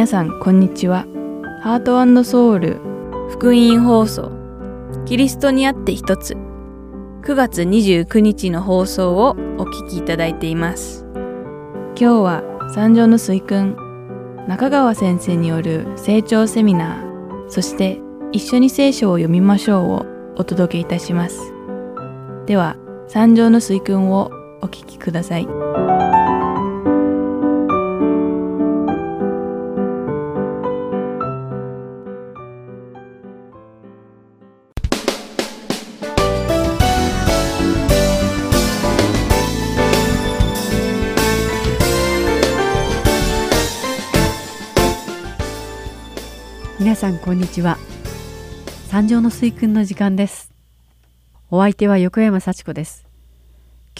皆さんこんにちは。ハートソウル福音放送キリストにあって一つ9月29日の放送をお聞きいただいています。今日は三条の水君中川先生による成長セミナーそして一緒に聖書を読みましょうをお届けいたします。では三条の水君をお聞きください。んこんにちは。三条の水訓の時間です。お相手は横山幸子です。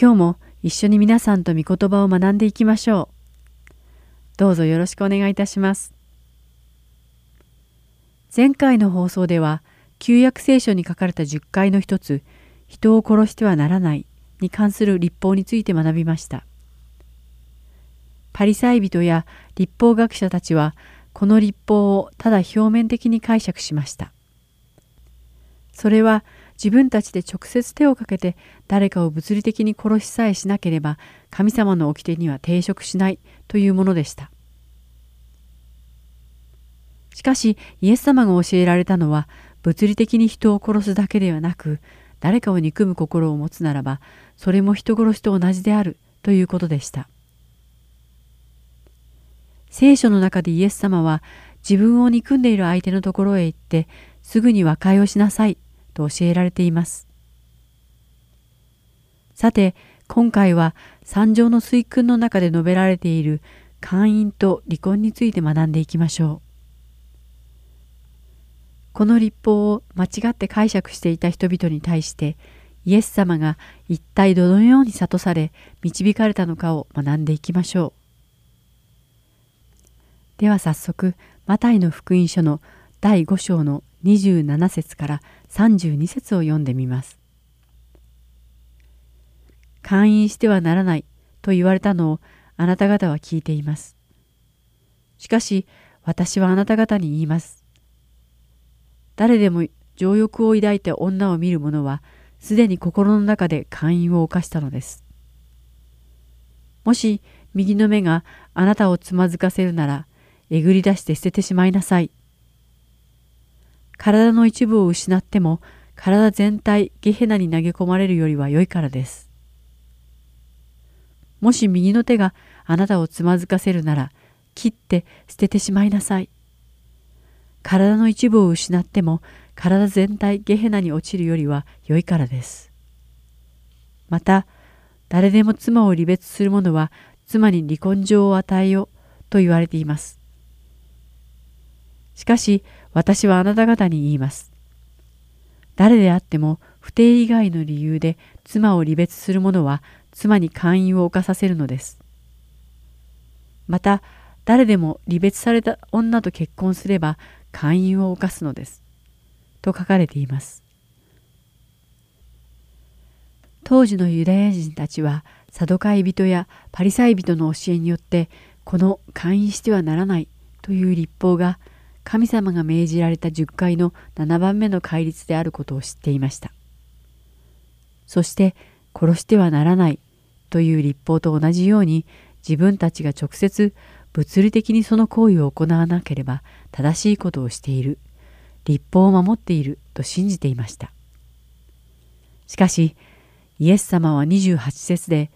今日も一緒に皆さんと御言葉を学んでいきましょう。どうぞよろしくお願いいたします。前回の放送では旧約聖書に書かれた10回の一つ人を殺してはならないに関する立法について学びました。パリサイ人や立法学者たちはこの立法をただ表面的に解釈しました。それは自分たちで直接手をかけて誰かを物理的に殺しさえしなければ神様の掟には抵触しないというものでした。しかしイエス様が教えられたのは物理的に人を殺すだけではなく誰かを憎む心を持つならばそれも人殺しと同じであるということでした。聖書の中でイエス様は自分を憎んでいる相手のところへ行ってすぐに和解をしなさいと教えられています。さて今回は三条の水訓の中で述べられている姦淫と離婚について学んでいきましょう。この立法を間違って解釈していた人々に対してイエス様が一体どのように諭され導かれたのかを学んでいきましょう。では早速マタイの福音書の第5章の27節から32節を読んでみます。勧誘してはならないと言われたのをあなた方は聞いています。しかし私はあなた方に言います。誰でも情欲を抱いて女を見る者はすでに心の中で勧誘を犯したのです。もし右の目があなたをつまずかせるならえぐり出して捨ててしまいなさい。体の一部を失っても体全体ゲヘナに投げ込まれるよりは良いからです。もし右の手があなたをつまずかせるなら切って捨ててしまいなさい。体の一部を失っても体全体ゲヘナに落ちるよりは良いからです。また誰でも妻を離別する者は妻に離婚状を与えよと言われています。しかし私はあなた方に言います。誰であっても不定以外の理由で妻を離別する者は妻に勧誘を犯させるのです。また誰でも離別された女と結婚すれば勧誘を犯すのです。と書かれています。当時のユダヤ人たちはサドカイ人やパリサイ人の教えによってこの勧誘してはならないという立法が神様が命じられた10回の7番目の戒律であることを知っていました。そして殺してはならないという立法と同じように自分たちが直接物理的にその行為を行わなければ正しいことをしている立法を守っていると信じていましたしかしイエス様は28節で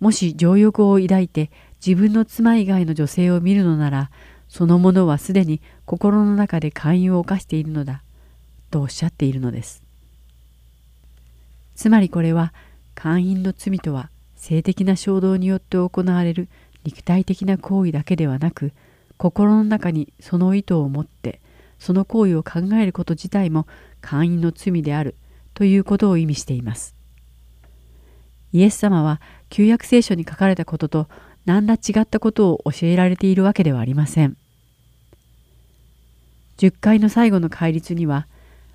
もし情欲を抱いて自分の妻以外の女性を見るのならその者はすでに心の中で勧誘を犯しているのだとおっしゃっているのです。つまりこれは勧誘の罪とは性的な衝動によって行われる肉体的な行為だけではなく心の中にその意図を持ってその行為を考えること自体も勧誘の罪であるということを意味しています。イエス様は旧約聖書に書かれたことと何ら違ったことを教えられているわけではありません。10回の最後の戒律には、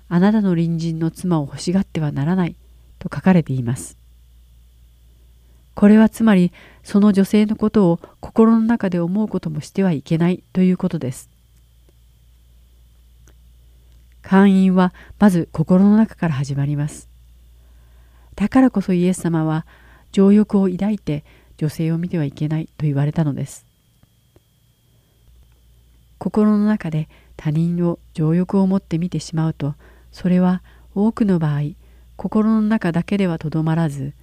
あなたの隣人の妻を欲しがってはならないと書かれています。これはつまりその女性のことを心の中で思うこともしてはいけないということです。会員はまず心の中から始まります。だからこそイエス様は情欲を抱いて女性を見てはいけないと言われたのです。心の中で他人を情欲を持って見てしまうとそれは多くの場合心の中だけではとどまらず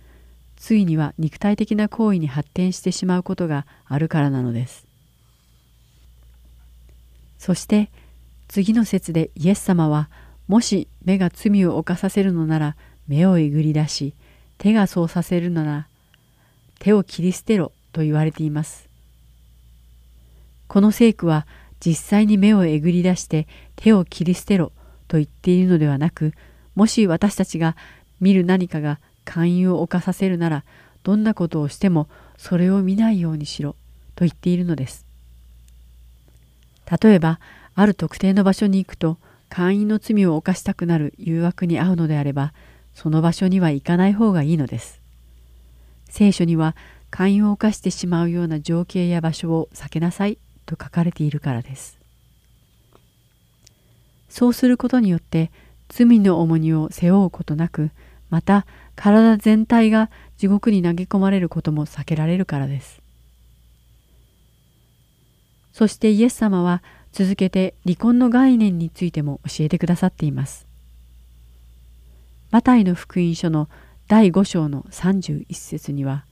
ついには肉体的な行為に発展してしまうことがあるからなのです。そして次の説でイエス様はもし目が罪を犯させるのなら目をえぐり出し手がそうさせるなら手を切り捨てろと言われています。この聖句は実際に目をえぐり出して手を切り捨てろと言っているのではなくもし私たちが見る何かが勧誘を犯させるならどんなことをしてもそれを見ないようにしろと言っているのです。例えばある特定の場所に行くと会員の罪を犯したくなる誘惑に遭うのであればその場所には行かない方がいいのです。聖書には会員を犯してしまうような情景や場所を避けなさいと書かれているからです。そうすることによって罪の重荷を背負うことなくまた体全体が地獄に投げ込まれることも避けられるからです。そしてイエス様は続けて離婚の概念についても教えてくださっています。マタイの福音書の第5章の31節には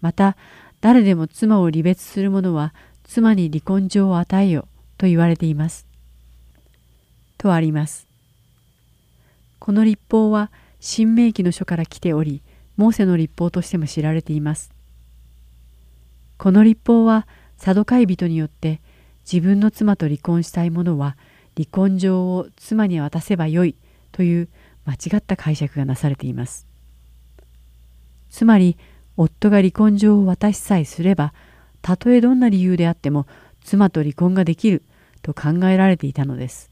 また誰でも妻を離別する者は妻に離婚状を与えよと言われています。とあります。この立法は新明記の書から来ており、モーセの立法としても知られています。この立法はサドカイ人によって自分の妻と離婚したい者は離婚状を妻に渡せばよいという間違った解釈がなされています。つまり夫が離婚状を渡しさえすればたとえどんな理由であっても妻と離婚ができると考えられていたのです。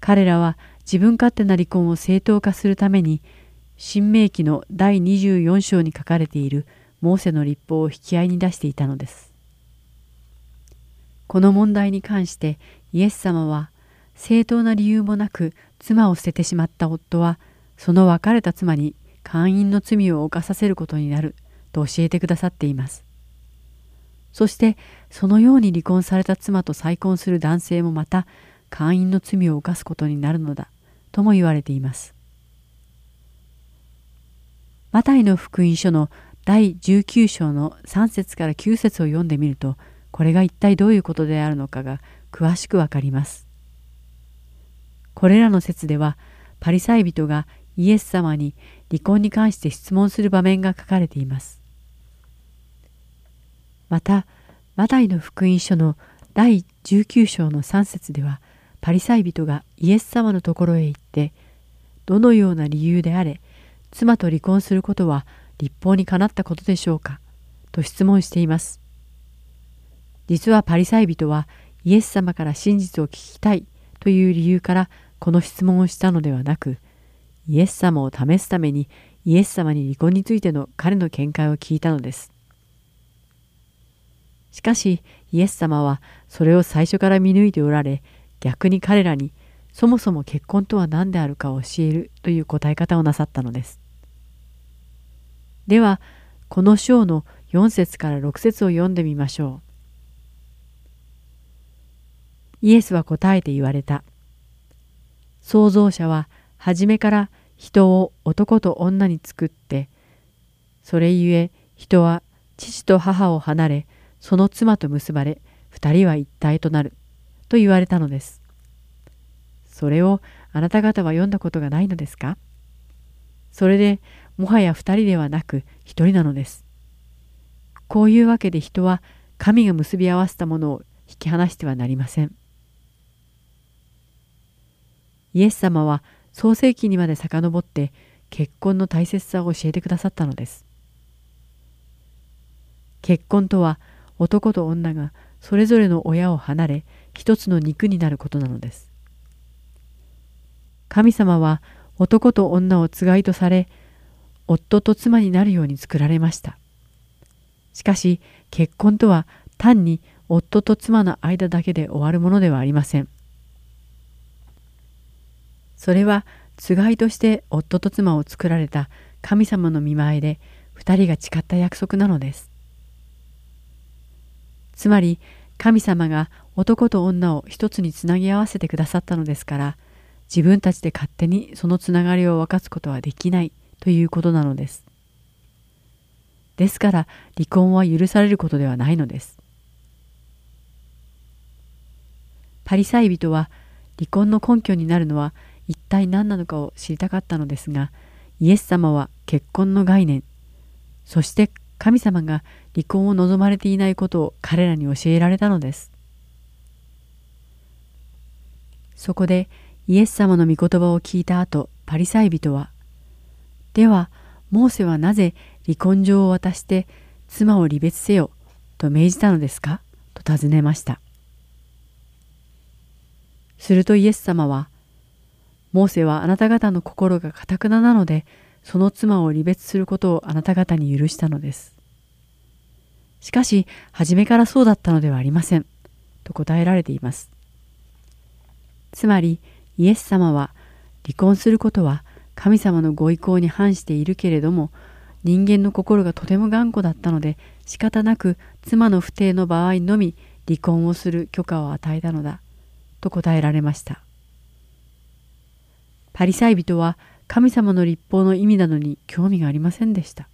彼らは自分勝手な離婚を正当化するために新明記の第24章に書かれているモーセの立法を引き合いに出していたのです。この問題に関してイエス様は正当な理由もなく妻を捨ててしまった夫はその別れた妻に姦淫の罪を犯させることになると教えてくださっています。そしてそのように離婚された妻と再婚する男性もまた会員の罪を犯すことになるのだとも言われています。マタイの福音書の第19章の3節から9節を読んでみるとこれが一体どういうことであるのかが詳しくわかります。これらの説ではパリサイ人がイエス様に離婚に関して質問する場面が書かれています。またマタイの福音書の第19章の3節ではパリサイ人がイエス様のところへ行ってどのような理由であれ妻と離婚することは立法にかなったことでしょうかと質問しています。実はパリサイ人はイエス様から真実を聞きたいという理由からこの質問をしたのではなくイエス様を試すためにイエス様に離婚についての彼の見解を聞いたのです。しかしイエス様はそれを最初から見抜いておられ逆に彼らにそもそも結婚とは何であるかを教えるという答え方をなさったのです。ではこの章の4節から6節を読んでみましょう。イエスは答えて言われた。創造者は初めから人を男と女に作ってそれゆえ人は父と母を離れその妻と結ばれ二人は一体となると言われたのです。それをあなた方は読んだことがないのですか？それでもはや二人ではなく一人なのです。こういうわけで人は神が結び合わせたものを引き離してはなりません。イエス様は創世記にまで遡って結婚の大切さを教えてくださったのです。結婚とは男と女がそれぞれの親を離れ一つの肉になることなのです。神様は男と女をつがいとされ夫と妻になるように作られました。しかし結婚とは単に夫と妻の間だけで終わるものではありません。それはつがいとして夫と妻を作られた神様の見前で2人が誓った約束なのです。つまり神様が男と女を一つにつなぎ合わせてくださったのですから自分たちで勝手にそのつながりを分かつことはできないということなのです。ですから離婚は許されることではないのです。パリサイ人は離婚の根拠になるのは一体何なのかを知りたかったのですがイエス様は結婚の概念そして神様が離婚を望まれていないことを彼らに教えられたのです。そこでイエス様の御言葉を聞いた後パリサイ人は「ではモーセはなぜ離婚状を渡して妻を離別せよと命じたのですか?」と尋ねました。するとイエス様は「モーセはあなた方の心がかたくななのでその妻を離別することをあなた方に許したのです。しかし、初めからそうだったのではありません。と答えられています。つまり、イエス様は、離婚することは神様のご意向に反しているけれども、人間の心がとても頑固だったので、仕方なく妻の不定の場合のみ離婚をする許可を与えたのだ、と答えられました。パリサイ人は神様の立法の意味などに興味がありませんでした。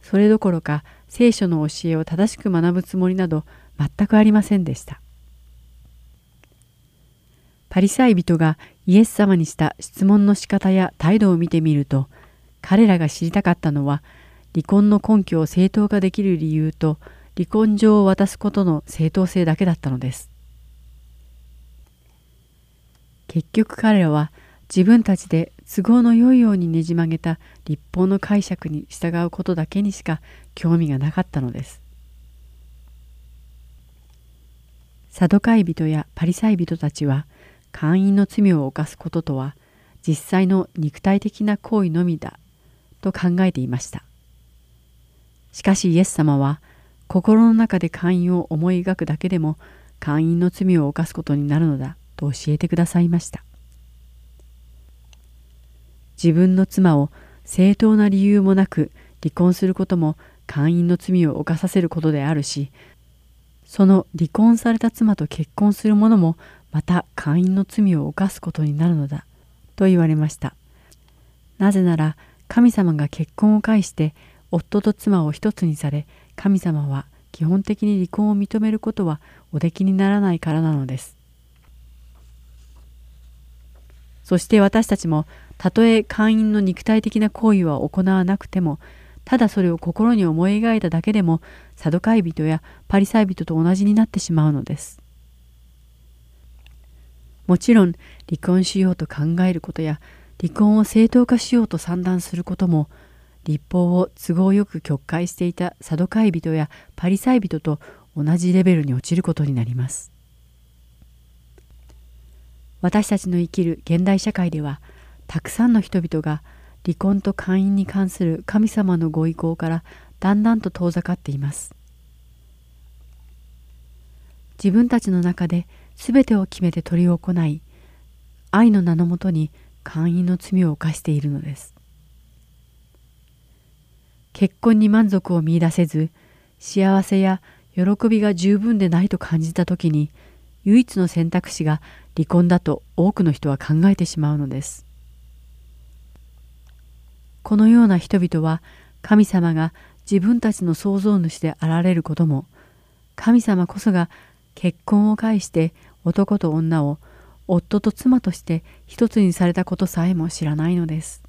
それどころか聖書の教えを正しく学ぶつもりなど全くありませんでした。パリサイ人がイエス様にした質問の仕方や態度を見てみると彼らが知りたかったのは離婚の根拠を正当化できる理由と離婚状を渡すことの正当性だけだったのです。結局彼らは自分たちで都合の良いようにねじ曲げた立法の解釈に従うことだけにしか興味がなかったのです。サドカイ人やパリサイ人たちは会員の罪を犯すこととは実際の肉体的な行為のみだと考えていました。しかしイエス様は心の中で会員を思い描くだけでも会員の罪を犯すことになるのだと教えてくださいました。自分の妻を正当な理由もなく離婚することも会員の罪を犯させることであるしその離婚された妻と結婚する者もまた会員の罪を犯すことになるのだと言われました。なぜなら神様が結婚を介して夫と妻を一つにされ神様は基本的に離婚を認めることはおできにならないからなのです。そして私たちもたとえ会員の肉体的な行為は行わなくてもただそれを心に思い描いただけでもサドカイ人やパリサイ人と同じになってしまうのです。もちろん離婚しようと考えることや離婚を正当化しようと算段することも立法を都合よく曲解していたサドカイ人やパリサイ人と同じレベルに落ちることになります。私たちの生きる現代社会ではたくさんの人々が離婚と会員に関する神様のご意向からだんだんと遠ざかっています。自分たちの中で全てを決めて執り行い愛の名のもとに会員の罪を犯しているのです。結婚に満足を見いだせず幸せや喜びが十分でないと感じた時に唯一の選択肢が離婚だと多くの人は考えてしまうのです。このような人々は神様が自分たちの創造主であられることも神様こそが結婚を介して男と女を夫と妻として一つにされたことさえも知らないのです。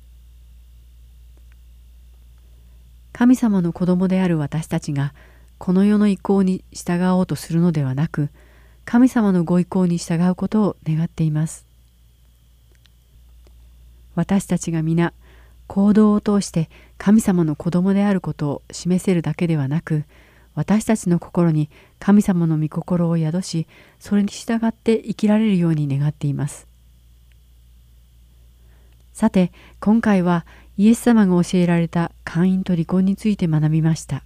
神様の子供である私たちがこの世の意向に従おうとするのではなく神様のご意向に従うことを願っています。私たちが皆行動を通して神様の子供であることを示せるだけではなく私たちの心に神様の御心を宿しそれに従って生きられるように願っています。さて今回はイエス様が教えられた会員と離婚について学びました。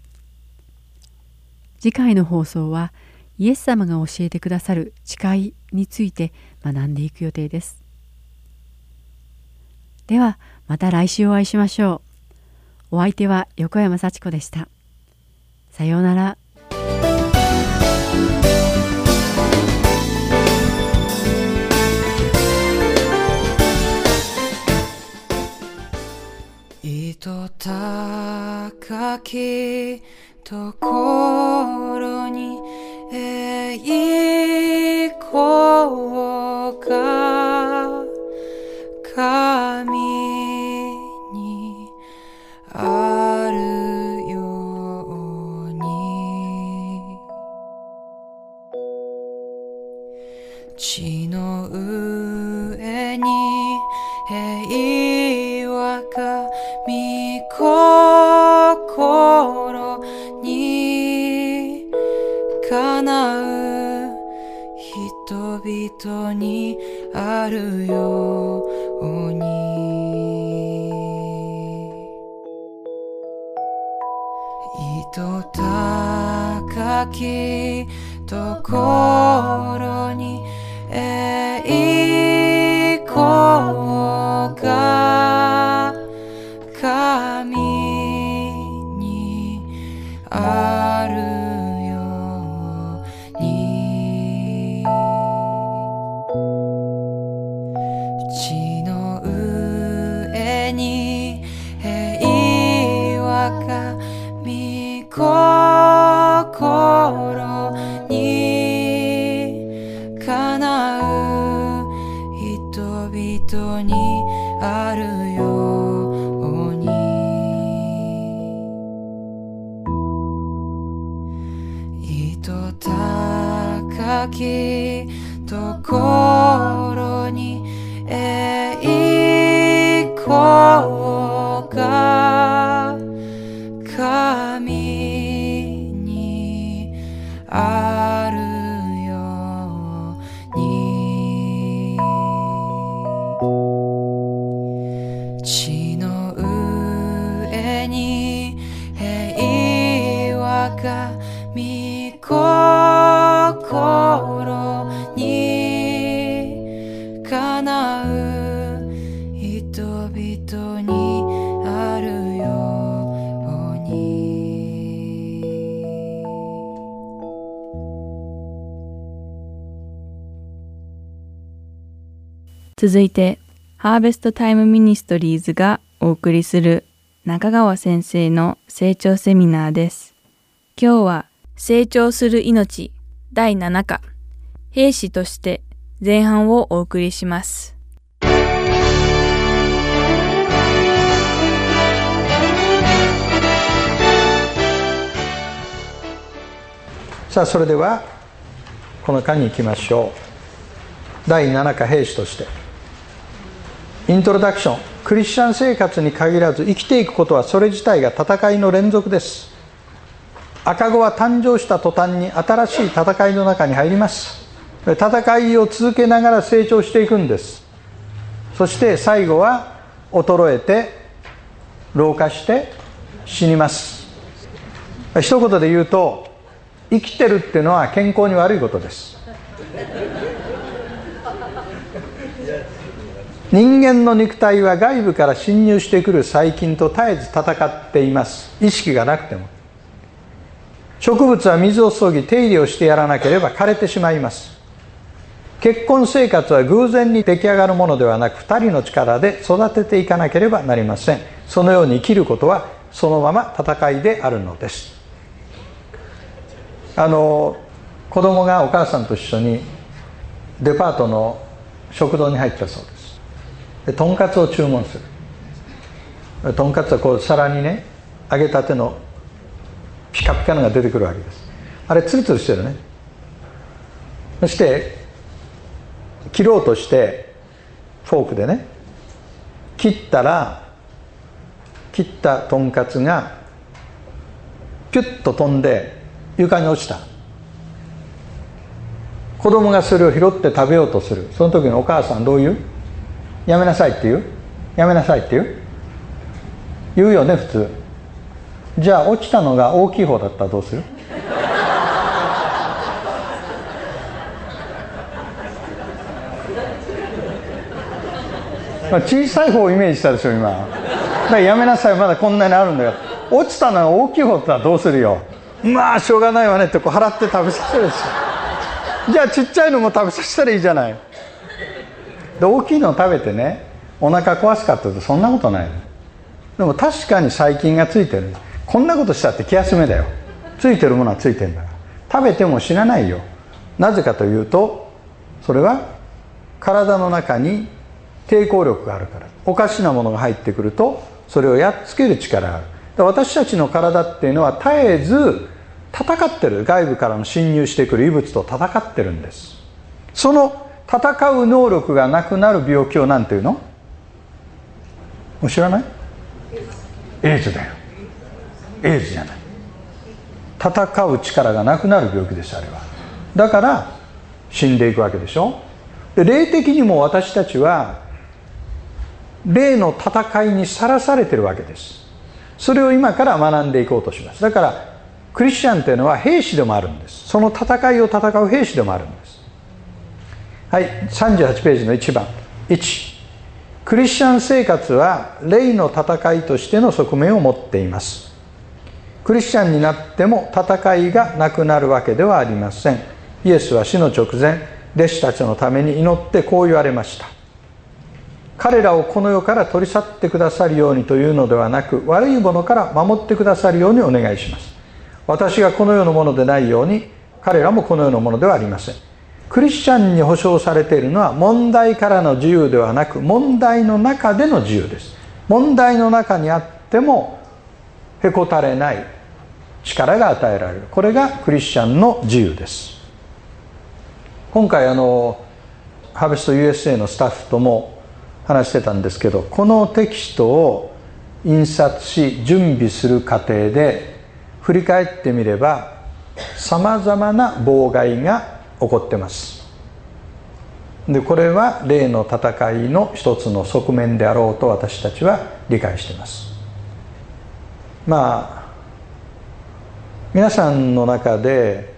次回の放送はイエス様が教えてくださる誓いについて学んでいく予定です。ではまた来週お会いしましょう。お相手は横山幸子でした。さようなら。糸高きところに栄光が神あるように糸高きとこ続いて、ハーベストタイムミニストリーズがお送りする中川先生の成長セミナーです。今日は成長する命第7課兵士として前半をお送りします。さあそれではこの間に行きましょう第7課兵士としてイントロダクション。クリスチャン生活に限らず生きていくことはそれ自体が戦いの連続です。赤子は誕生した途端に新しい戦いの中に入ります。戦いを続けながら成長していくんです。そして最後は衰えて老化して死にます。一言で言うと生きてるっていうのは健康に悪いことです。人間の肉体は外部から侵入してくる細菌と絶えず戦っています。意識がなくても。植物は水を注ぎ手入れをしてやらなければ枯れてしまいます。結婚生活は偶然に出来上がるものではなく2人の力で育てていかなければなりません。そのように生きることはそのまま戦いであるのです。あの子供がお母さんと一緒にデパートの食堂に入ったそうです。でとんかつを注文する。とんかつはこう皿にね揚げたてのピカピカのが出てくるわけです。あれツルツルしてるね。そして切ろうとしてフォークでね切ったら切ったとんかつがピュッと飛んで床に落ちた。子供がそれを拾って食べようとする。その時にお母さんどう言う？やめなさいって言う？やめなさいって言う？言うよね普通。じゃあ落ちたのが大きい方だったらどうする？小さい方をイメージしたでしょ今。だからやめなさいまだこんなにあるんだよ。落ちたのは大きい方だったらどうするよ？まあしょうがないわねってこう払って食べさせるですよじゃあちっちゃいのも食べさせたらいいじゃない。で大きいのを食べてねお腹壊すかっていうとそんなことないでも確かに細菌がついてる。こんなことしたって気休めだよ。ついてるものはついてんだから。食べても死なないよ。なぜかというとそれは体の中に抵抗力があるから。おかしなものが入ってくるとそれをやっつける力がある。私たちの体っていうのは絶えず戦ってる。外部からの侵入してくる異物と戦ってるんです。その戦う能力がなくなる病気を何ていうの？もう知らない？エイズだよ。エイズじゃない。戦う力がなくなる病気ですあれは。だから死んでいくわけでしょ？で霊的にも私たちは霊の戦いにさらされてるわけです。それを今から学んでいこうとします。だからクリスチャンというのは兵士でもあるんです。その戦いを戦う兵士でもあるんです。はい38ページの1番。1クリスチャン生活は霊の戦いとしての側面を持っています。クリスチャンになっても戦いがなくなるわけではありません。イエスは死の直前弟子たちのために祈ってこう言われました。彼らをこの世から取り去ってくださるようにというのではなく悪いものから守ってくださるようにお願いします。私がこの世のものでないように彼らもこの世のものではありません。クリスチャンに保障されているのは問題からの自由ではなく問題の中での自由です。問題の中にあってもへこたれない力が与えられる。これがクリスチャンの自由です。今回あのハーベスト USA のスタッフとも話してたんですけどこのテキストを印刷し準備する過程で振り返ってみればさまざまな妨害が起こってます。でこれは霊の戦いの一つの側面であろうと私たちは理解しています。まあ皆さんの中で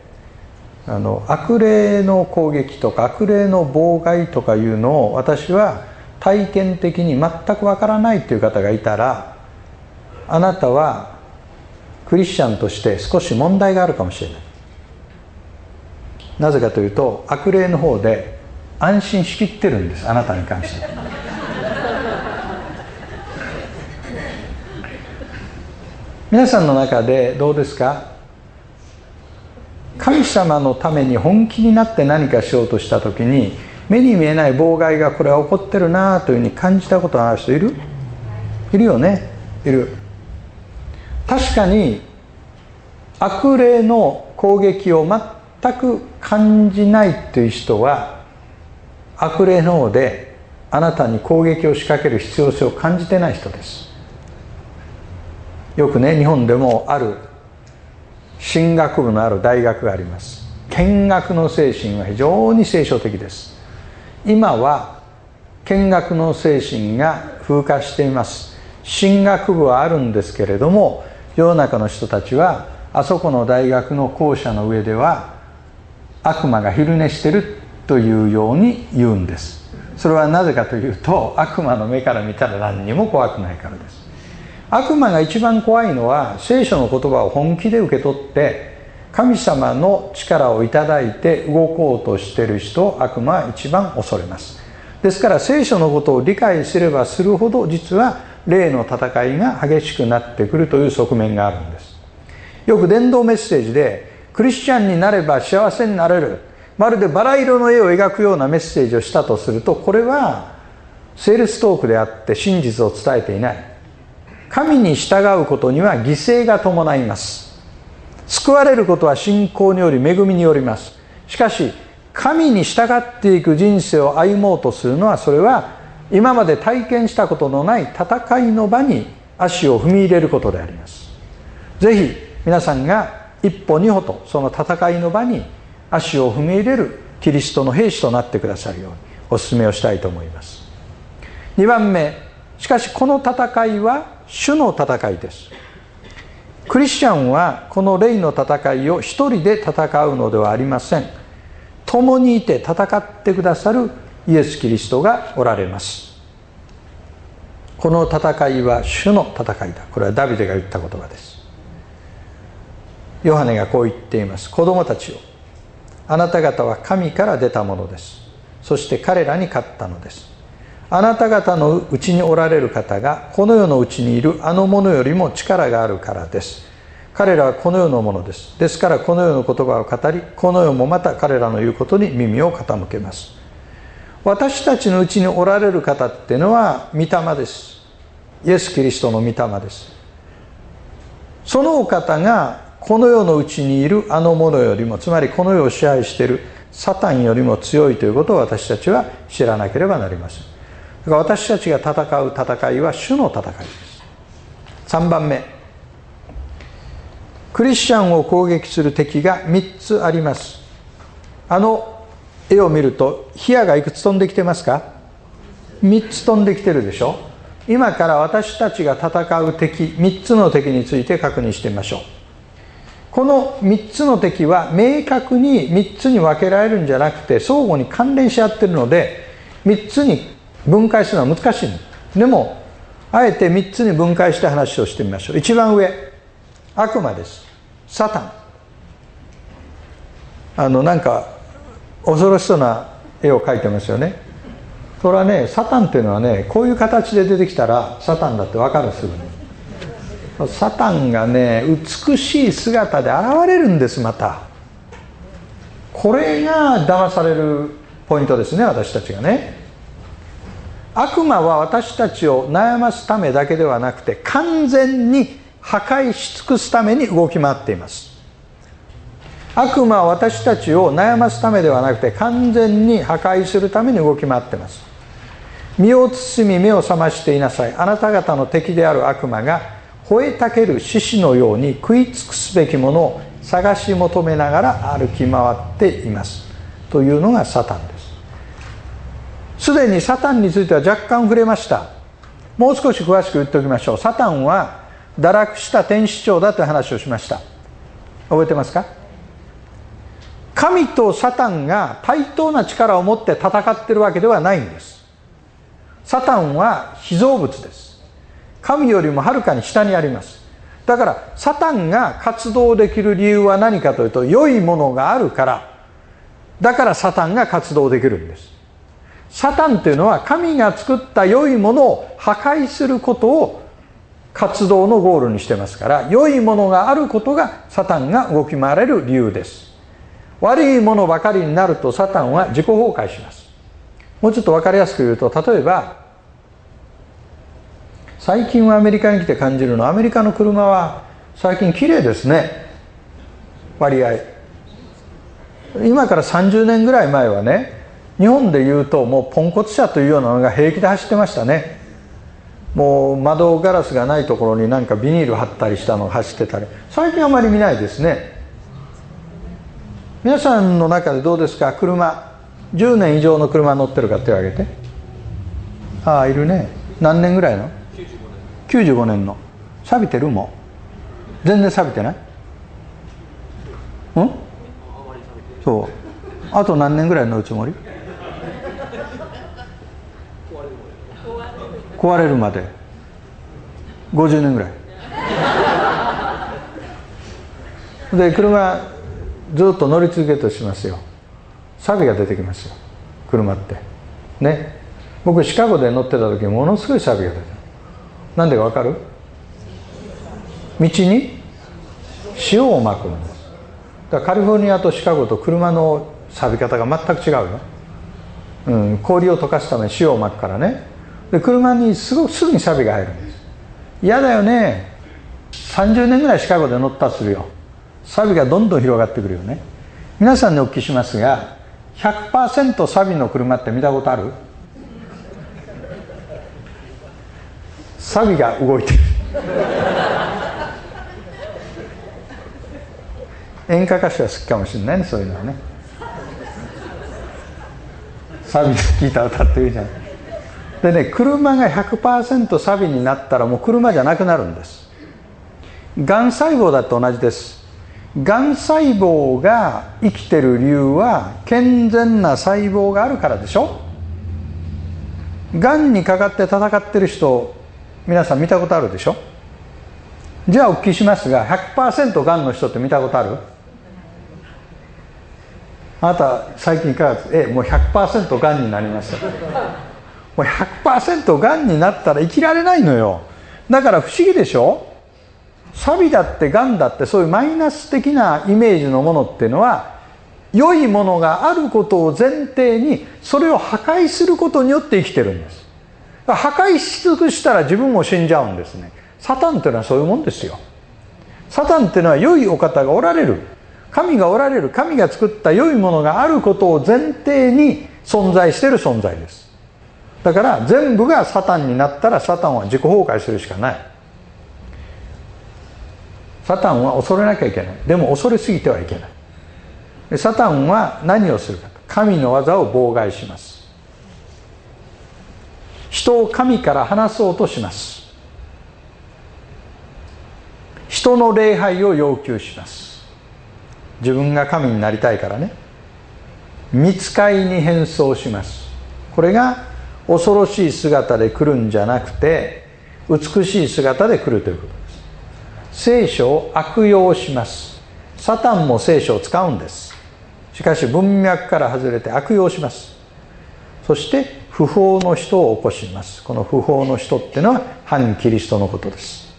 あの悪霊の攻撃とか悪霊の妨害とかいうのを私は体験的に全くわからないという方がいたらあなたはクリスチャンとして少し問題があるかもしれない。なぜかというと悪霊の方で安心しきってるんですあなたに関して。皆さんの中でどうですか？神様のために本気になって何かしようとした時に目に見えない妨害がこれは起こってるなというふうに感じたことある人いる？いるよね。いる。確かに悪霊の攻撃を全く感じないという人は悪霊の方であなたに攻撃を仕掛ける必要性を感じてない人です。よくね日本でもある進学部のある大学があります。見学の精神は非常に聖書的です。今は見学の精神が風化しています。進学部はあるんですけれども世の中の人たちはあそこの大学の校舎の上では悪魔が昼寝してるというように言うんです。それはなぜかというと悪魔の目から見たら何にも怖くないからです。悪魔が一番怖いのは聖書の言葉を本気で受け取って神様の力をいただいて動こうとしている人を悪魔は一番恐れます。ですから聖書のことを理解すればするほど実は霊の戦いが激しくなってくるという側面があるんです。よく伝道メッセージでクリスチャンになれば幸せになれる。まるでバラ色の絵を描くようなメッセージをしたとするとこれはセールストークであって真実を伝えていない。神に従うことには犠牲が伴います。救われることは信仰により恵みによります。しかし神に従っていく人生を歩もうとするのはそれは今まで体験したことのない戦いの場に足を踏み入れることであります。ぜひ皆さんが一歩二歩とその戦いの場に足を踏み入れるキリストの兵士となってくださるようにお勧めをしたいと思います。2番目しかしこの戦いは主の戦いです。クリスチャンはこの霊の戦いを一人で戦うのではありません。共にいて戦ってくださるイエス・キリストがおられます。この戦いは主の戦いだ。これはダビデが言った言葉です。ヨハネがこう言っています。子供たちよ。あなた方は神から出たものです。そして彼らに勝ったのです。あなた方のうちにおられる方がこの世のうちにいるあの者よりも力があるからです。彼らはこの世のものです。ですからこの世の言葉を語りこの世もまた彼らの言うことに耳を傾けます。私たちのうちにおられる方っていうのは御霊です。イエス・キリストの御霊です。そのお方がこの世のうちにいるあの者よりもつまりこの世を支配しているサタンよりも強いということを私たちは知らなければなりません。だから私たちが戦う戦いは主の戦いです。3番目。クリスチャンを攻撃する敵が3つあります。あの絵を見ると火矢がいくつ飛んできてますか？3つ飛んできてるでしょ。今から私たちが戦う敵3つの敵について確認してみましょう。この3つの敵は明確に3つに分けられるんじゃなくて相互に関連し合ってるので3つに分解するのは難しいでもあえて3つに分解して話をしてみましょう。一番上悪魔です。サタン。あのなんか恐ろしそうな絵を描いてますよね。それはねサタンっていうのはねこういう形で出てきたらサタンだって分かるすぐに。サタンがね美しい姿で現れるんですまた。これが騙されるポイントですね私たちがね。悪魔は私たちを悩ますためだけではなくて完全に破壊し尽くすために動き回っています。悪魔は私たちを悩ますためではなくて完全に破壊するために動き回っています。身を包み目を覚ましていなさい。あなた方の敵である悪魔が吠えたける獅子のように食い尽くすべきものを探し求めながら歩き回っています。というのがサタンです。すでにサタンについては若干触れました。もう少し詳しく言っておきましょう。サタンは堕落した天使長だという話をしました。覚えてますか？神とサタンが対等な力を持って戦ってるわけではないんです。サタンは被造物です。神よりもはるかに下にあります。だからサタンが活動できる理由は何かというと良いものがあるから。だからサタンが活動できるんです。サタンというのは神が作った良いものを破壊することを活動のゴールにしてますから良いものがあることがサタンが動き回れる理由です。悪いものばかりになるとサタンは自己崩壊します。もうちょっと分かりやすく言うと例えば最近はアメリカに来て感じるの。はアメリカの車は最近綺麗ですね。割合。今から30年ぐらい前はね日本でいうともうポンコツ車というようなのが平気で走ってましたね。もう窓ガラスがないところになんかビニール貼ったりしたのが走ってたり。最近あまり見ないですね。皆さんの中でどうですか？車。10年以上の車乗ってるか手を挙げて。ああいるね。何年ぐらいの？95年の。錆びてるもう全然錆びてない？うん？そう。あと何年ぐらい乗るつもり壊れるまで。50年ぐらい。で車ずっと乗り続けとしますよ。錆が出てきますよ。車って。ね。僕シカゴで乗ってた時ものすごい錆が出てるなんでか分かる？道に塩をまくんですだからカリフォルニアとシカゴと車の錆び方が全く違うよ、うん、氷を溶かすために塩をまくからね。で車にすごくすぐに錆が入るんです。嫌だよね。30年ぐらいシカゴで乗ったとするよ。錆がどんどん広がってくるよね。皆さんにお聞きしますが100%錆の車って見たことある？錆が動いてる。演歌歌手は好きかもしれないねそういうのはね。錆で聴いた歌っていうじゃん。でね車が100%錆になったらもう車じゃなくなるんです。がん細胞だって同じです。がん細胞が生きてる理由は健全な細胞があるからでしょ。がんにかかって戦ってる人皆さん見たことあるでしょ？じゃあお聞きしますが100%がんの人って見たことある？あなた最近いかがですえもう100%がんになりました。もう100%がんになったら生きられないのよ。だから不思議でしょ？サビだってがんだってそういうマイナス的なイメージのものっていうのは良いものがあることを前提にそれを破壊することによって生きてるんです。破壊し尽くしたら自分も死んじゃうんですね。サタンっていうのはそういうもんですよ。サタンっていうのは良いお方がおられる。神がおられる。神が作った良いものがあることを前提に存在している存在です。だから全部がサタンになったらサタンは自己崩壊するしかない。サタンは恐れなきゃいけない。でも恐れすぎてはいけない。サタンは何をするか。神の技を妨害します。人を神から離そうとします。人の礼拝を要求します。自分が神になりたいからね。見つかいに変装します。これが恐ろしい姿で来るんじゃなくて美しい姿で来るということです。聖書を悪用します。サタンも聖書を使うんです。しかし文脈から外れて悪用します。そして不法の人を起こします。この不法の人っていうのは反キリストのことです。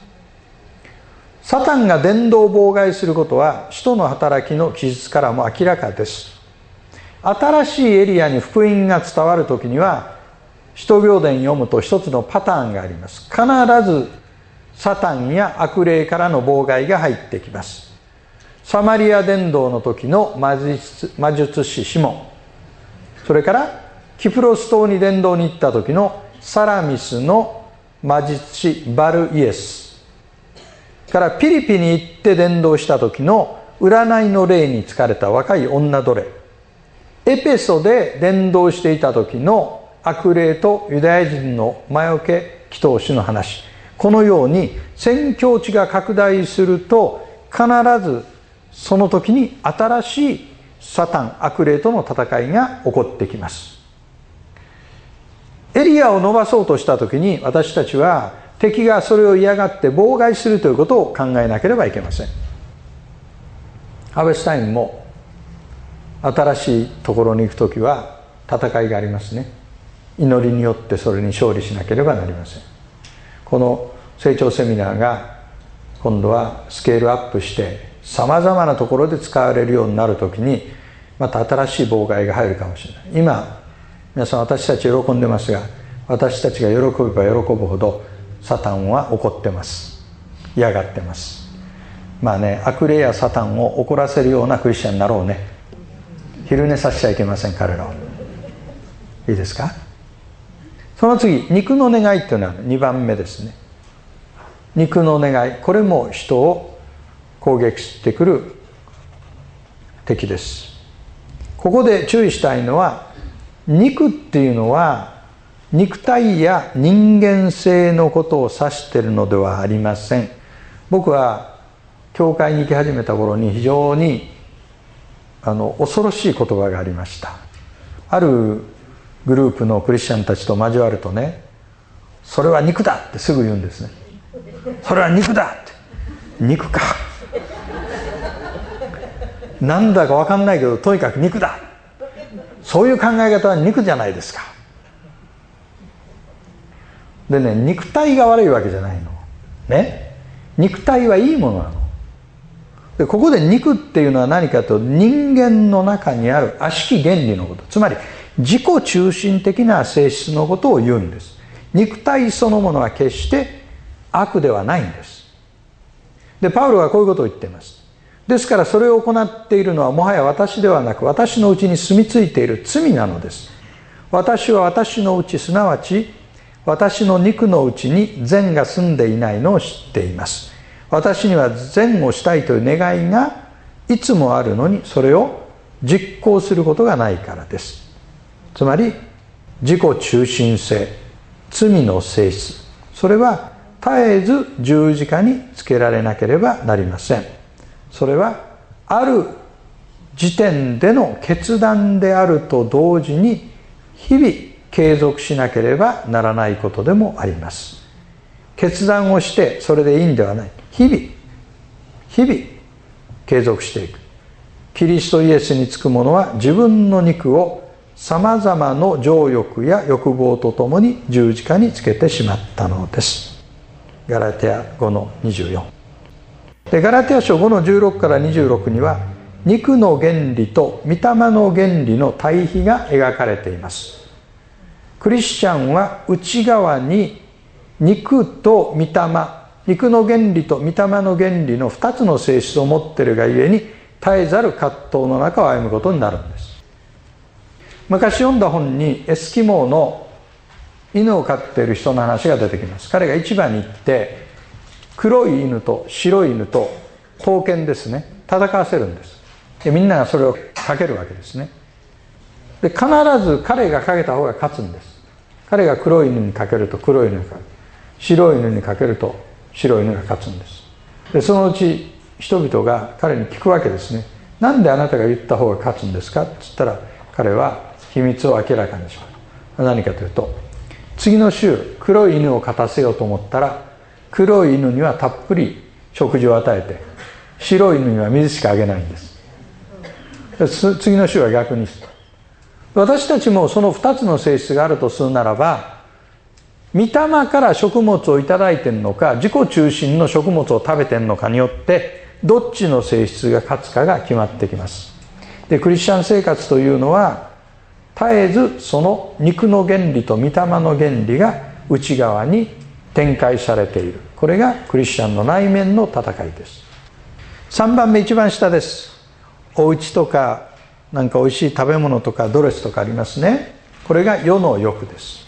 サタンが伝道を妨害することは使徒の働きの記述からも明らかです。新しいエリアに福音が伝わる時には使徒行伝読むと一つのパターンがあります。必ずサタンや悪霊からの妨害が入ってきます。サマリア伝道の時の魔術魔術師シモン。それからキプロス島に伝道に行った時のサラミスの魔術師バルイエス。からピリピに行って伝道した時の占いの霊に疲れた若い女奴隷。エペソで伝道していた時の悪霊とユダヤ人の魔除け祈祷師の話。このように宣教地が拡大すると必ずその時に新しいサタン悪霊との戦いが起こってきます。エリアを伸ばそうとした時に私たちは敵がそれを嫌がって妨害するということを考えなければいけません。ハベスタインも新しいところに行く時は戦いがありますね。祈りによってそれに勝利しなければなりません。この成長セミナーが今度はスケールアップしてさまざまなところで使われるようになる時にまた新しい妨害が入るかもしれない。今皆さん私たち喜んでますが私たちが喜べば喜ぶほどサタンは怒ってます。嫌がってます。まあね悪霊やサタンを怒らせるようなクリスチャンになろうね。昼寝させちゃいけません彼らは。いいですか？その次肉の願いっていうのは2番目ですね。肉の願い。これも人を攻撃してくる敵です。ここで注意したいのは肉っていうのは肉体や人間性のことを指しているのではありません。僕は教会に行き始めた頃に非常にあの恐ろしい言葉がありました。あるグループのクリスチャンたちと交わるとねそれは肉だってすぐ言うんですね。それは肉だって。肉か。なんだか分かんないけどとにかく肉だそういう考え方は肉じゃないですか。でね肉体が悪いわけじゃないの。ね？肉体はいいものなの。でここで肉っていうのは何かと人間の中にある悪しき原理のこと。つまり自己中心的な性質のことを言うんです。肉体そのものは決して悪ではないんです。でパウロはこういうことを言っています。ですからそれを行っているのはもはや私ではなく私のうちに住み着いている罪なのです。私は私のうちすなわち私の肉のうちに善が住んでいないのを知っています。私には善をしたいという願いがいつもあるのにそれを実行することがないからです。つまり自己中心性罪の性質。それは絶えず十字架につけられなければなりません。それはある時点での決断であると同時に日々継続しなければならないことでもあります。決断をしてそれでいいんではない。日々。日々。継続していく。キリストイエスにつく者は自分の肉をさまざまの情欲や欲望とともに十字架につけてしまったのです。ガラテヤ5の24でガラテヤ書5の16から26には肉の原理と御霊の原理の対比が描かれています。クリスチャンは内側に肉と御霊肉の原理と御霊の原理の2つの性質を持ってるがゆえに絶えざる葛藤の中を歩むことになるんです。昔読んだ本にエスキモーの犬を飼っている人の話が出てきます。彼が市場に行って黒い犬と白い犬と刀剣ですね。戦わせるんです。でみんながそれをかけるわけですね。で必ず彼がかけた方が勝つんです。彼が黒い犬にかけると黒い犬がかける白い犬にかけると白い犬が勝つんです。でそのうち人々が彼に聞くわけですね。なんであなたが言った方が勝つんですか？って言ったら彼は秘密を明らかにします。何かというと次の週黒い犬を勝たせようと思ったら黒い犬にはたっぷり食事を与えて白い犬には水しかあげないんです。次の週は逆にする私たちもその2つの性質があるとするならば御霊から食物を頂いてんのか自己中心の食物を食べてんのかによってどっちの性質が勝つかが決まってきます。でクリスチャン生活というのは絶えずその肉の原理と御霊の原理が内側に展開されている。これがクリスチャンの内面の戦いです。3番目一番下です。お家とかなんか美味しい食べ物とかドレスとかありますね。これが世の欲です。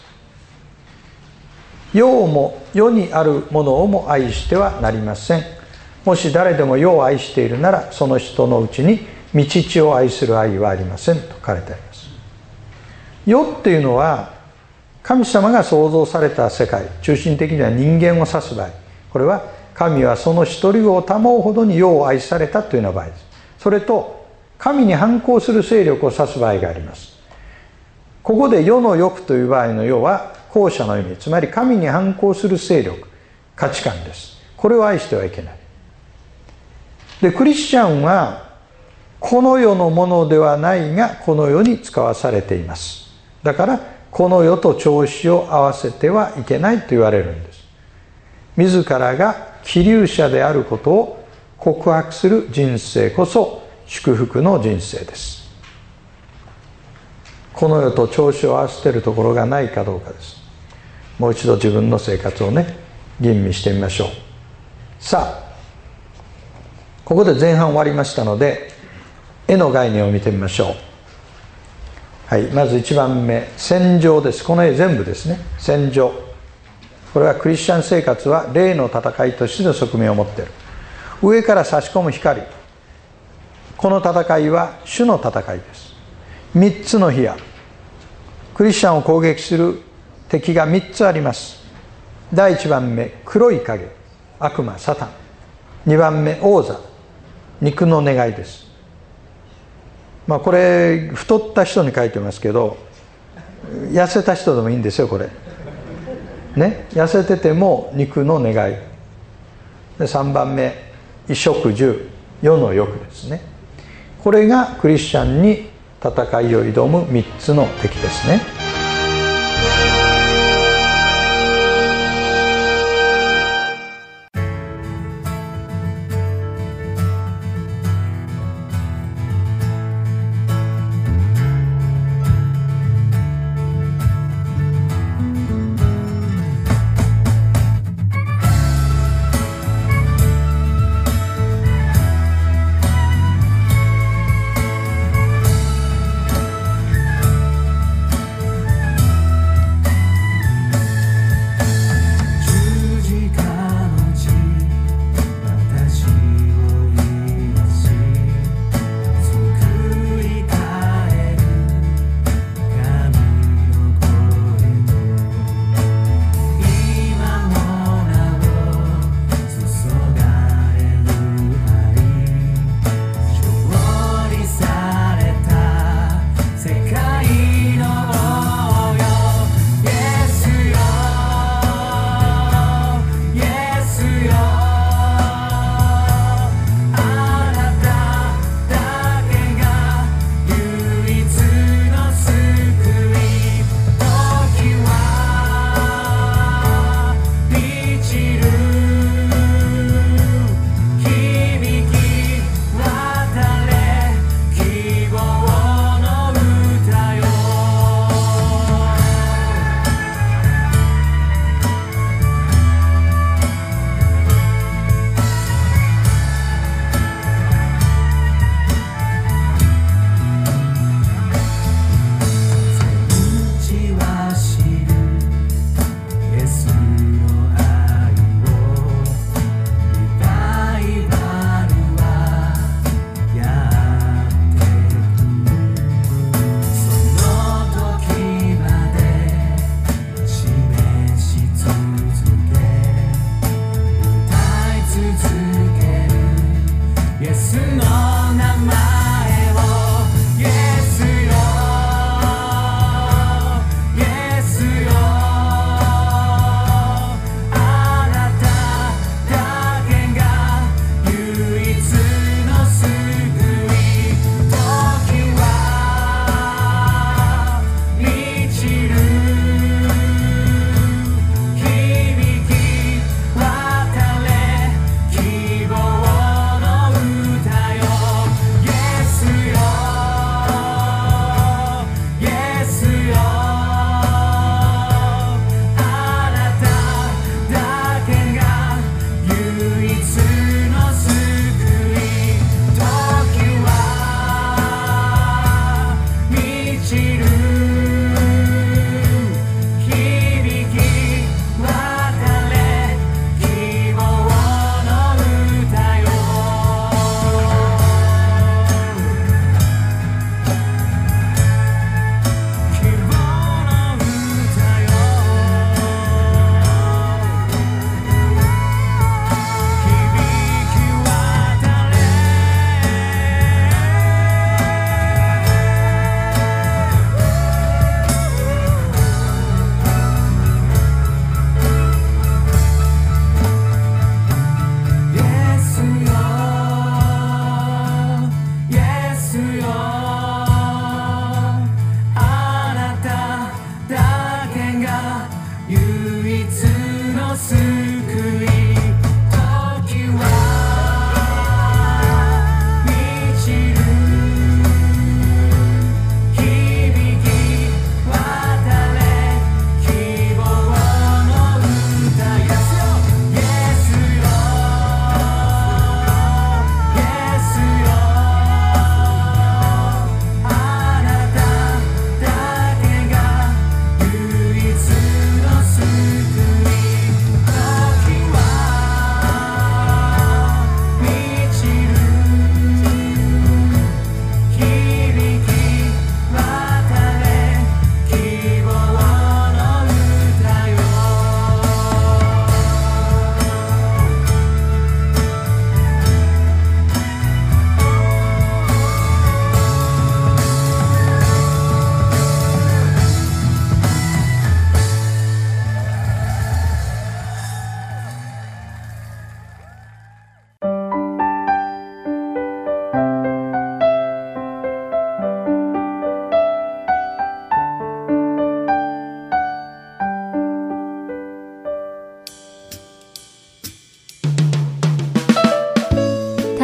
世も世にあるものをも愛してはなりません。もし誰でも世を愛しているならその人のうちに道地を愛する愛はありませんと書かれてあります。世っていうのは神様が創造された世界中心的には人間を指す場合これは神はその一人を保うほどに世を愛されたというような場合です。それと神に反抗する勢力を指す場合があります。ここで世の欲という場合の世は後者の意味つまり神に反抗する勢力価値観です。これを愛してはいけない。でクリスチャンはこの世のものではないがこの世に使わされています。だからこの世と調子を合わせてはいけないと言われるんです。自らが気流者であることを告白する人生こそ祝福の人生です。この世と調子を合わせているところがないかどうかです。もう一度自分の生活をね吟味してみましょう。さあここで前半終わりましたので絵の概念を見てみましょう。はいまず1番目。戦場です。この絵全部ですね。戦場。これはクリスチャン生活は霊の戦いとしての側面を持っている。上から差し込む光。この戦いは主の戦いです。3つの火矢。クリスチャンを攻撃する敵が3つあります。第1番目。黒い影。悪魔サタン。2番目。王座。肉の願いです。まあこれ太った人に書いてますけど痩せた人でもいいんですよこれ。ね？痩せてても肉の願い。で3番目。衣食住。世の欲ですね。これがクリスチャンに戦いを挑む3つの敵ですね。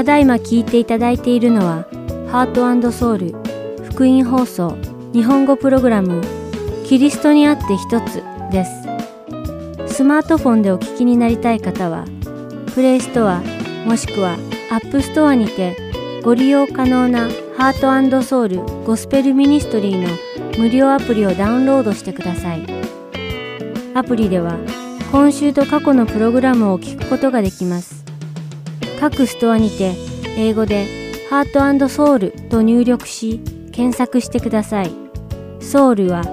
だいま聞いていただいているのはハートソウル福音放送日本語プログラムキリストにあって一つです。スマートフォンでお聞きになりたい方はプレイストアもしくはアップストアにてご利用可能なハートソウルゴスペルミニストリーの無料アプリをダウンロードしてください。アプリでは今週と過去のプログラムを聞くことができます。各ストアにて英語で「ハートソウル」と入力し検索してください。ソウルは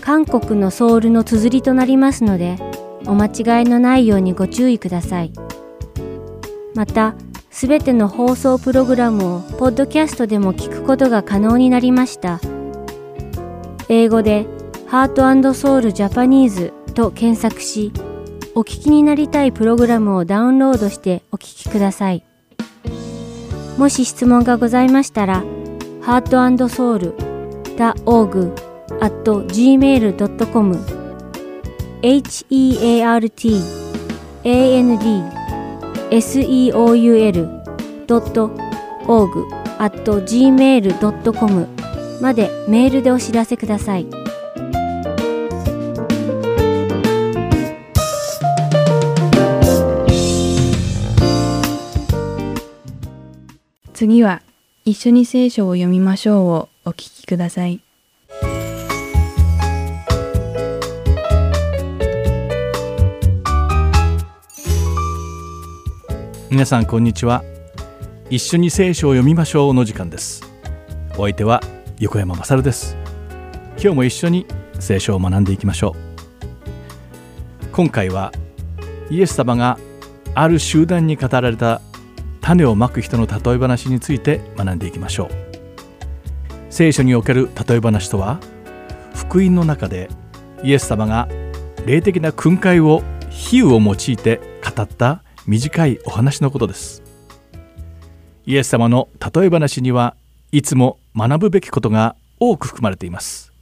韓国のソウルの綴りとなりますのでお間違いのないようにご注意ください。またすべての放送プログラムをポッドキャストでも聞くことが可能になりました。英語で「ハートソウルジャパニーズ」と検索しお聞きになりたいプログラムをダウンロードしてお聞きください。もし質問がございましたら、heartandsoul.org at gmail.com heartandseoul.org at gmail.com までメールでお知らせください。次は一緒に聖書を読みましょうをお聞きください。皆さんこんにちは。一緒に聖書を読みましょうの時間です。お相手は横山勝です。今日も一緒に聖書を学んでいきましょう。今回はイエス様がある集団に語られた種をまく人の例え話について学んでいきましょう。聖書における例え話とは福音の中でイエス様が霊的な訓戒を比喩を用いて語った短いお話のことです。イエス様の例え話にはいつも学ぶべきことが多く含まれています。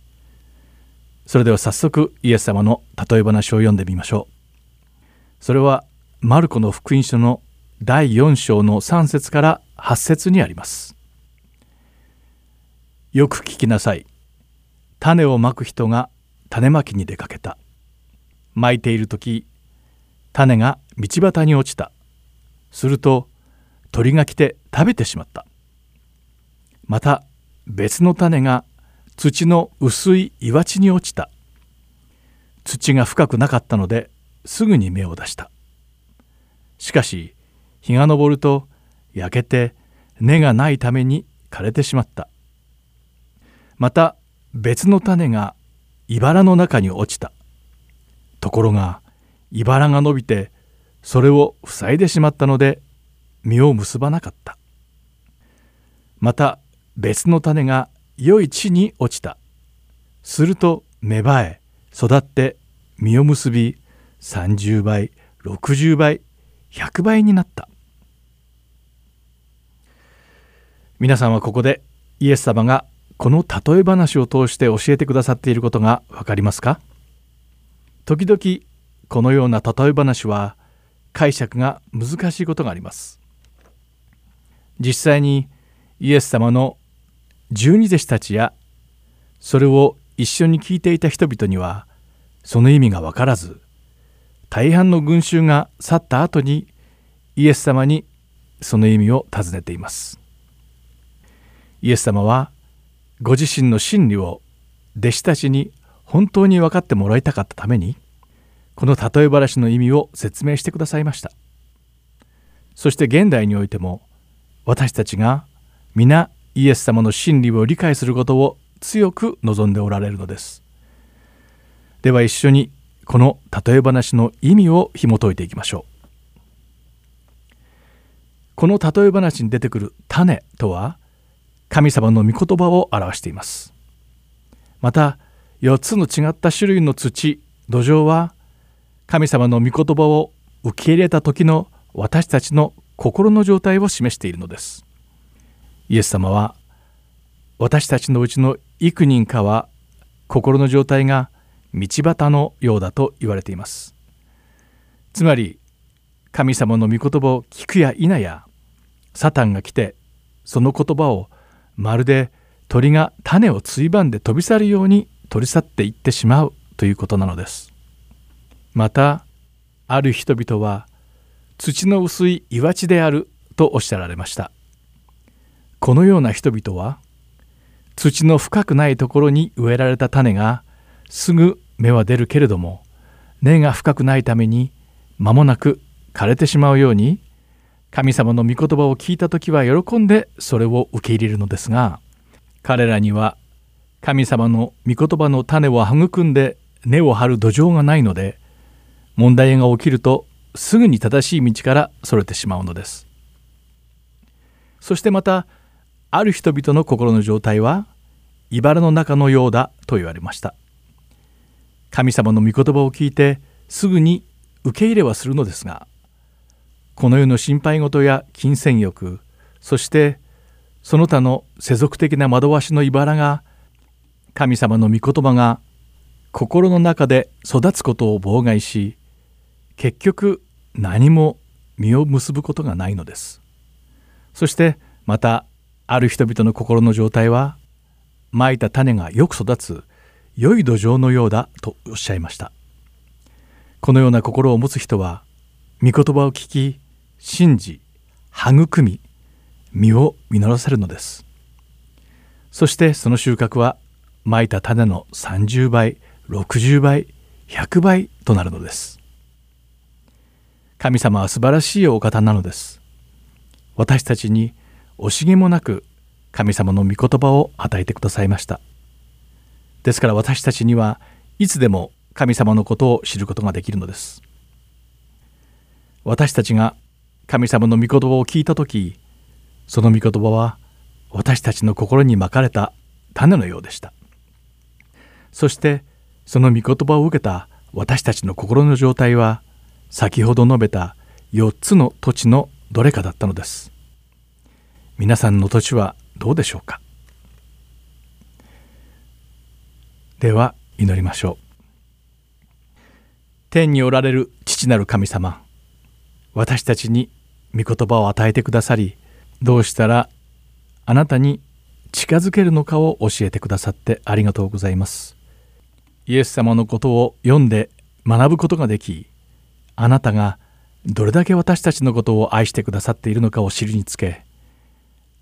それでは早速イエス様の例え話を読んでみましょう。それはマルコの福音書の第4章の3節から8節にあります。よく聞きなさい。種をまく人が種まきに出かけた。まいている時種が道端に落ちた。すると鳥が来て食べてしまった。また別の種が土の薄い岩地に落ちた。土が深くなかったのですぐに芽を出した。しかし日が昇ると焼けて根がないために枯れてしまった。また別の種が茨の中に落ちた。ところが茨が伸びてそれを塞いでしまったので実を結ばなかった。また別の種が良い地に落ちた。すると芽生え育って実を結び30倍60倍100倍になった。皆さんはここでイエス様がこの例え話を通して教えてくださっていることが分かりますか？時々このような例え話は解釈が難しいことがあります。実際にイエス様の十二弟子たちやそれを一緒に聞いていた人々にはその意味が分からず大半の群衆が去った後にイエス様にその意味を尋ねています。イエス様はご自身の真理を弟子たちに本当に分かってもらいたかったためにこの例え話の意味を説明してくださいました。そして現代においても私たちが皆イエス様の真理を理解することを強く望んでおられるのです。では一緒にこの例え話の意味を紐解いていきましょう。この例え話に出てくる種とは神様の御言葉を表しています。また4つの違った種類の土土壌は神様の御言葉を受け入れた時の私たちの心の状態を示しているのです。イエス様は私たちのうちの幾人かは心の状態が道端のようだと言われています。つまり神様の御言葉を聞くや否やサタンが来てその言葉をまるで鳥が種をついばんで飛び去るように取り去っていってしまうということなのです。またある人々は土の薄い岩地であるとおっしゃられました。このような人々は土の深くないところに植えられた種がすぐ芽は出るけれども根が深くないために間もなく枯れてしまうように神様の御言葉を聞いた時は喜んでそれを受け入れるのですが彼らには神様の御言葉の種を育んで根を張る土壌がないので問題が起きるとすぐに正しい道からそれてしまうのです。そしてまたある人々の心の状態は茨の中のようだと言われました。神様の御言葉を聞いてすぐに受け入れはするのですがこの世の心配事や金銭欲そしてその他の世俗的な惑わしの茨が神様の御言葉が心の中で育つことを妨害し結局何も実を結ぶことがないのです。そしてまたある人々の心の状態はまいた種がよく育つ良い土壌のようだとおっしゃいました。このような心を持つ人は御言葉を聞き信じ育み実を実らせるのです。そしてその収穫はまいた種の30倍60倍100倍となるのです。神様は素晴らしいお方なのです。私たちに惜しげもなく神様の御言葉を与えてくださいました。ですから私たちにはいつでも神様のことを知ることができるのです。私たちが神様の御言葉を聞いた時その御言葉は私たちの心にまかれた種のようでした。そしてその御言葉を受けた私たちの心の状態は先ほど述べた4つの土地のどれかだったのです。皆さんの土地はどうでしょうか？では祈りましょう。天におられる父なる神様私たちに御言葉を与えてくださりどうしたらあなたに近づけるのかを教えてくださってありがとうございます。イエス様のことを読んで学ぶことができあなたがどれだけ私たちのことを愛してくださっているのかを知るにつけ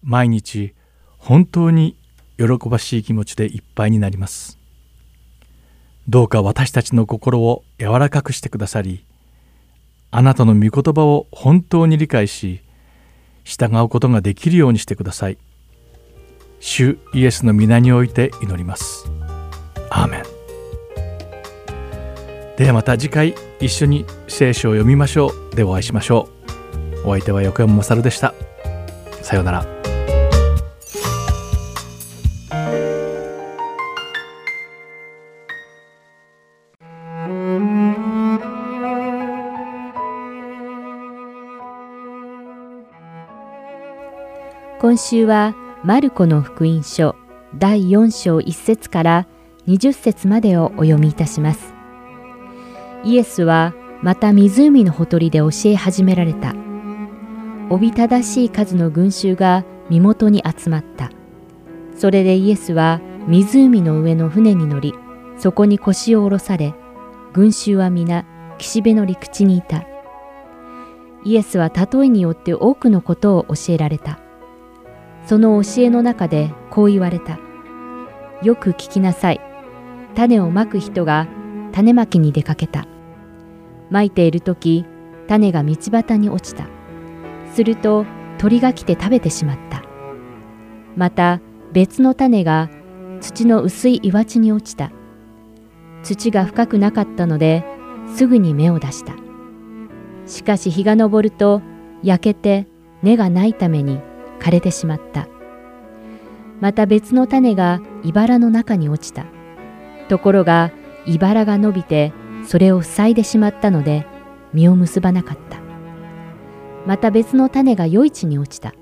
毎日本当に喜ばしい気持ちでいっぱいになります。どうか私たちの心を柔らかくしてくださりあなたの御言葉を本当に理解し従うことができるようにしてください。主イエスの皆において祈ります。アーメン。ではまた次回一緒に聖書を読みましょう。でお会いしましょう。お相手は横山勝でした。さようなら。今週はマルコの福音書第4章1節から20節までをお読みいたします。イエスはまた湖のほとりで教え始められた。おびただしい数の群衆が身元に集まった。それでイエスは湖の上の船に乗り、そこに腰を下ろされ、群衆は皆岸辺の陸地にいた。イエスは例えによって多くのことを教えられた。その教えの中でこう言われた。よく聞きなさい。種をまく人が種まきに出かけた。まいているとき、種が道端に落ちた。すると鳥が来て食べてしまった。また別の種が土の薄い岩地に落ちた。土が深くなかったので、すぐに芽を出した。しかし日が昇ると焼けて根がないために枯れてしまった。また別の種が茨の中に落ちた。ところが茨が伸びてそれを塞いでしまったので実を結ばなかった。また別の種が余市に落ちた。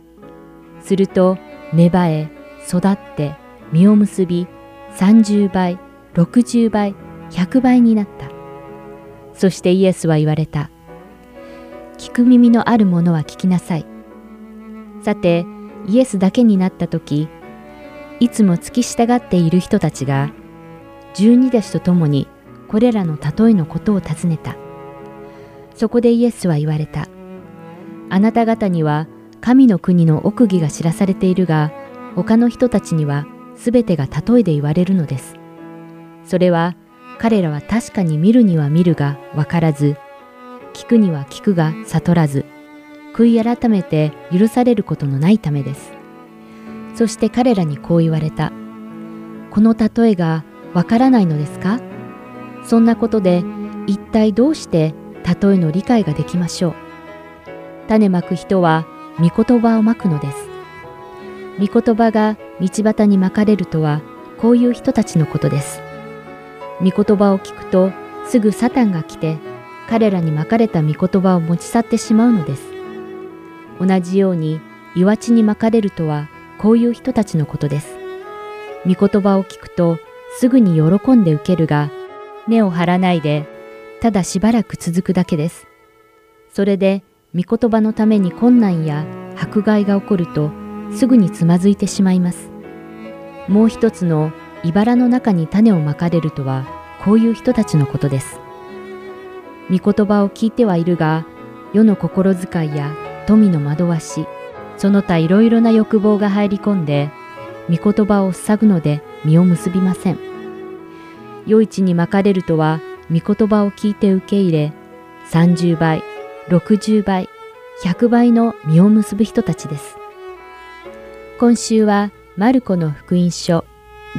すると芽生え育って実を結び30倍60倍100倍になった。そしてイエスは言われた。聞く耳のある者は聞きなさい。さて、イエスだけになった時、いつも付き従っている人たちが、十二弟子と共にこれらの例えのことを尋ねた。そこでイエスは言われた。あなた方には神の国の奥義が知らされているが、他の人たちには全てが例えで言われるのです。それは彼らは確かに見るには見るが分からず、聞くには聞くが悟らず、悔い改めて許されることのないためです。そして彼らにこう言われた。この例えがわからないのですか？そんなことで一体どうして例えの理解ができましょう？種まく人は御言葉をまくのです。御言葉が道端にまかれるとはこういう人たちのことです。御言葉を聞くとすぐサタンが来て彼らにまかれた御言葉を持ち去ってしまうのです。同じように岩地にまかれるとはこういう人たちのことです。御言葉を聞くとすぐに喜んで受けるが根を張らないでただしばらく続くだけです。それで御言葉のために困難や迫害が起こるとすぐにつまずいてしまいます。もう一つの茨の中に種をまかれるとはこういう人たちのことです。御言葉を聞いてはいるが、世の心遣いや富の惑わし、その他いろいろな欲望が入り込んで、御言葉を塞ぐので実を結びません。余市にまかれるとは、御言葉を聞いて受け入れ、30倍、60倍、100倍の実を結ぶ人たちです。今週は、マルコの福音書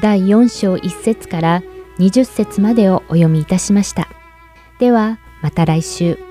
第4章1節から20節までをお読みいたしました。では、また来週。